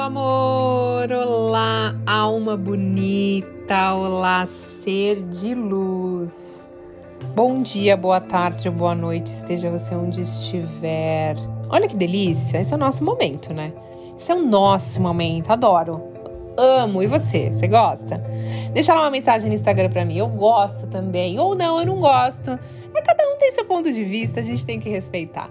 amor! Olá, alma bonita! Olá, ser de luz! Bom dia, boa tarde ou boa noite, esteja você onde estiver. Olha que delícia! Esse é o nosso momento, né? Esse é o nosso momento, adoro! Amo! E você? Você gosta? Deixa lá uma mensagem no Instagram pra mim. Eu gosto também. Ou não, eu não gosto. É cada um tem seu ponto de vista, a gente tem que respeitar.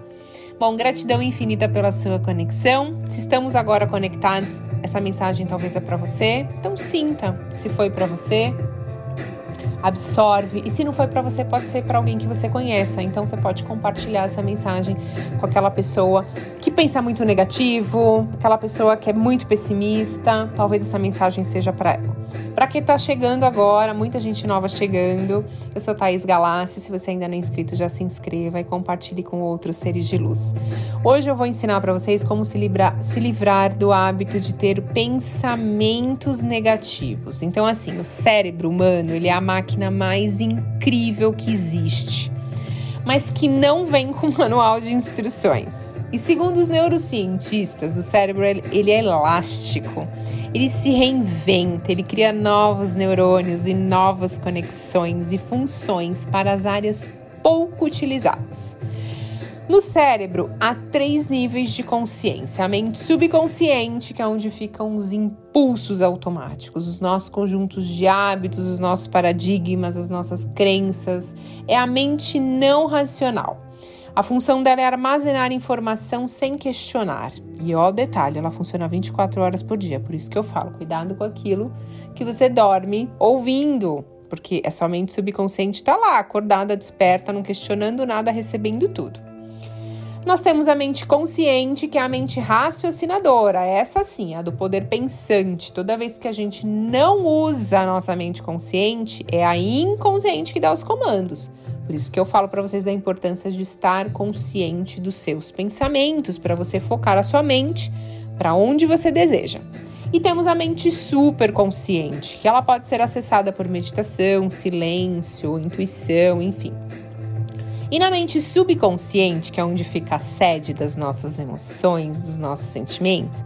Bom, gratidão infinita pela sua conexão. Se estamos agora conectados, essa mensagem talvez é para você. Então sinta se foi para você. Absorve. E se não foi para você, pode ser para alguém que você conheça. Então você pode compartilhar essa mensagem com aquela pessoa que pensa muito negativo, aquela pessoa que é muito pessimista. Talvez essa mensagem seja para ela. Para quem está chegando agora, muita gente nova chegando, eu sou Thaís Galassi. Se você ainda não é inscrito, já se inscreva e compartilhe com outros seres de luz. Hoje eu vou ensinar para vocês como se livrar, se livrar do hábito de ter pensamentos negativos. Então, assim, o cérebro humano ele é a máquina mais incrível que existe, mas que não vem com manual de instruções. E segundo os neurocientistas, o cérebro ele é elástico ele se reinventa, ele cria novos neurônios e novas conexões e funções para as áreas pouco utilizadas. No cérebro, há três níveis de consciência: a mente subconsciente, que é onde ficam os impulsos automáticos, os nossos conjuntos de hábitos, os nossos paradigmas, as nossas crenças. É a mente não racional. A função dela é armazenar informação sem questionar. E ó, detalhe, ela funciona 24 horas por dia. Por isso que eu falo, cuidado com aquilo que você dorme ouvindo. Porque essa mente subconsciente está lá, acordada, desperta, não questionando nada, recebendo tudo. Nós temos a mente consciente, que é a mente raciocinadora. Essa sim, a do poder pensante. Toda vez que a gente não usa a nossa mente consciente, é a inconsciente que dá os comandos. Por isso que eu falo para vocês da importância de estar consciente dos seus pensamentos, para você focar a sua mente para onde você deseja. E temos a mente super consciente, que ela pode ser acessada por meditação, silêncio, intuição, enfim. E na mente subconsciente, que é onde fica a sede das nossas emoções, dos nossos sentimentos,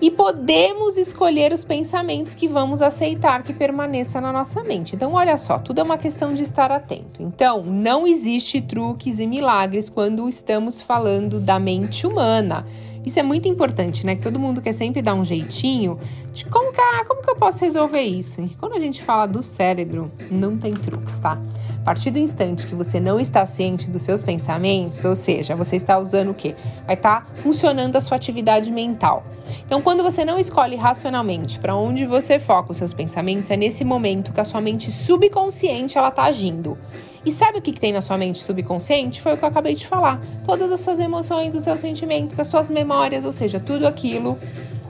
e podemos escolher os pensamentos que vamos aceitar que permaneça na nossa mente. Então, olha só, tudo é uma questão de estar atento. Então, não existe truques e milagres quando estamos falando da mente humana. Isso é muito importante, né? Que todo mundo quer sempre dar um jeitinho de como que, ah, como que eu posso resolver isso. E quando a gente fala do cérebro, não tem truques, tá? A partir do instante que você não está ciente dos seus pensamentos, ou seja, você está usando o quê? Vai estar tá funcionando a sua atividade mental. Então, quando você não escolhe racionalmente para onde você foca os seus pensamentos, é nesse momento que a sua mente subconsciente ela está agindo. E sabe o que, que tem na sua mente subconsciente? Foi o que eu acabei de falar. Todas as suas emoções, os seus sentimentos, as suas memórias, ou seja, tudo aquilo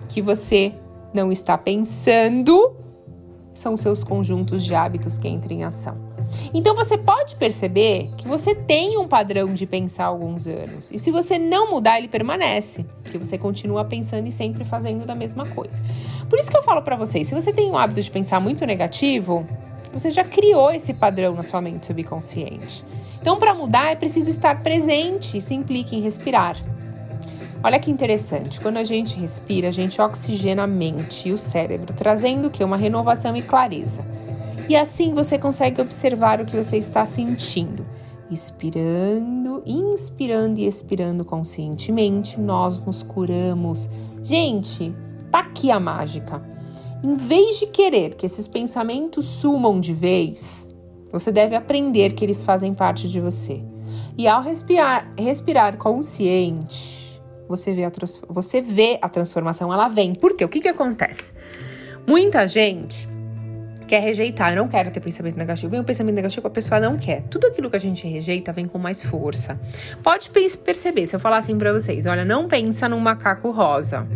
que você não está pensando são seus conjuntos de hábitos que entram em ação. Então você pode perceber que você tem um padrão de pensar há alguns anos. E se você não mudar, ele permanece, porque você continua pensando e sempre fazendo da mesma coisa. Por isso que eu falo para vocês, se você tem o hábito de pensar muito negativo, você já criou esse padrão na sua mente subconsciente. Então, para mudar, é preciso estar presente. Isso implica em respirar. Olha que interessante, quando a gente respira, a gente oxigena a mente e o cérebro, trazendo que? Uma renovação e clareza. E assim você consegue observar o que você está sentindo. Expirando, inspirando e expirando conscientemente, nós nos curamos. Gente, tá aqui a mágica. Em vez de querer que esses pensamentos sumam de vez, você deve aprender que eles fazem parte de você. E ao respirar, respirar consciente, você vê, a, você vê a transformação, ela vem. Por quê? O que, que acontece? Muita gente quer rejeitar, eu não quero ter pensamento negativo. Vem um pensamento negativo, a pessoa não quer. Tudo aquilo que a gente rejeita vem com mais força. Pode perceber, se eu falar assim pra vocês, olha, não pensa num macaco rosa.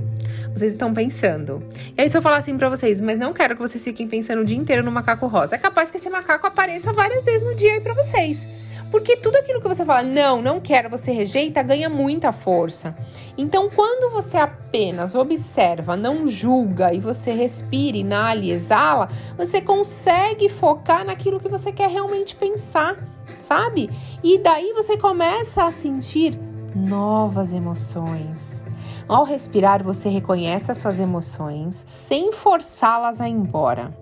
Vocês estão pensando. E aí, se eu falar assim pra vocês, mas não quero que vocês fiquem pensando o dia inteiro no macaco rosa, é capaz que esse macaco apareça várias vezes no dia aí pra vocês. Porque tudo aquilo que você fala, não, não quero, você rejeita, ganha muita força. Então, quando você apenas observa, não julga e você respira, inala e exala, você consegue focar naquilo que você quer realmente pensar, sabe? E daí você começa a sentir novas emoções Ao respirar, você reconhece as suas emoções sem forçá-las a ir embora.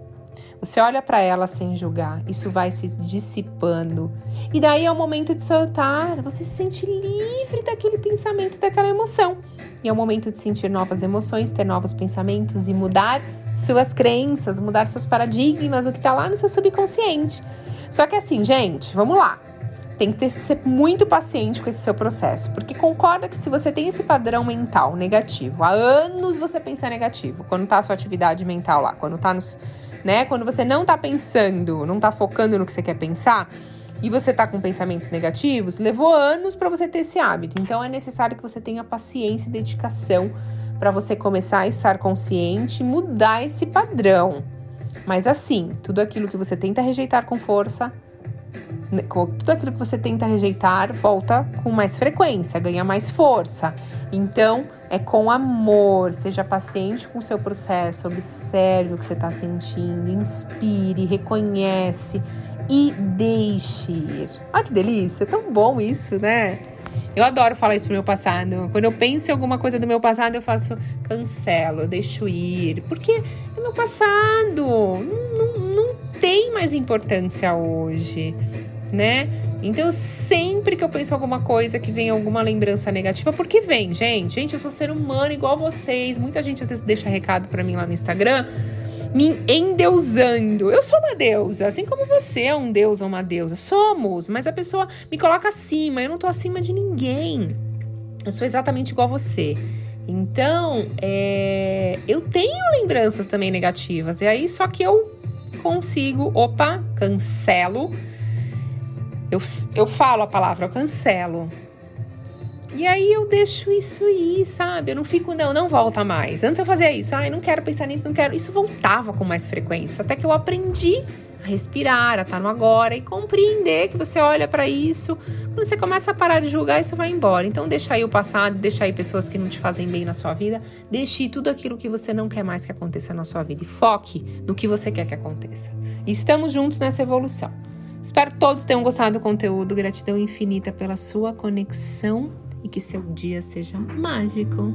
Você olha para ela sem julgar, isso vai se dissipando. E daí é o momento de soltar, você se sente livre daquele pensamento, daquela emoção. E é o momento de sentir novas emoções, ter novos pensamentos e mudar suas crenças, mudar seus paradigmas, o que tá lá no seu subconsciente. Só que assim, gente, vamos lá. Tem que ter, ser muito paciente com esse seu processo, porque concorda que se você tem esse padrão mental negativo, há anos você pensa negativo, quando tá a sua atividade mental lá, quando tá nos né? Quando você não tá pensando, não tá focando no que você quer pensar, e você tá com pensamentos negativos, levou anos para você ter esse hábito. Então é necessário que você tenha paciência e dedicação para você começar a estar consciente, mudar esse padrão. Mas assim, tudo aquilo que você tenta rejeitar com força, né, tudo aquilo que você tenta rejeitar volta com mais frequência, ganha mais força. Então, é com amor, seja paciente com o seu processo, observe o que você está sentindo, inspire, reconhece e deixe ir. Olha que delícia, é tão bom isso, né? Eu adoro falar isso pro meu passado. Quando eu penso em alguma coisa do meu passado, eu faço cancelo, eu deixo ir. Porque é meu passado. Não, não, tem mais importância hoje, né? Então, sempre que eu penso alguma coisa que vem alguma lembrança negativa, porque vem, gente. Gente, eu sou ser humano igual vocês. Muita gente às vezes deixa recado para mim lá no Instagram, me endeusando. Eu sou uma deusa, assim como você é um deus ou uma deusa. Somos, mas a pessoa me coloca acima. Eu não tô acima de ninguém. Eu sou exatamente igual você. Então, é, eu tenho lembranças também negativas. E aí, só que eu consigo, opa, cancelo eu, eu falo a palavra, eu cancelo. E aí eu deixo isso ir, sabe? Eu não fico, não, não volta mais. Antes eu fazia isso, ai, não quero pensar nisso, não quero. Isso voltava com mais frequência, até que eu aprendi a respirar, a estar no agora e compreender que você olha para isso. Quando você começa a parar de julgar, isso vai embora. Então deixa aí o passado, deixa aí pessoas que não te fazem bem na sua vida, deixe tudo aquilo que você não quer mais que aconteça na sua vida e foque no que você quer que aconteça. Estamos juntos nessa evolução. Espero que todos tenham gostado do conteúdo. Gratidão infinita pela sua conexão e que seu dia seja mágico.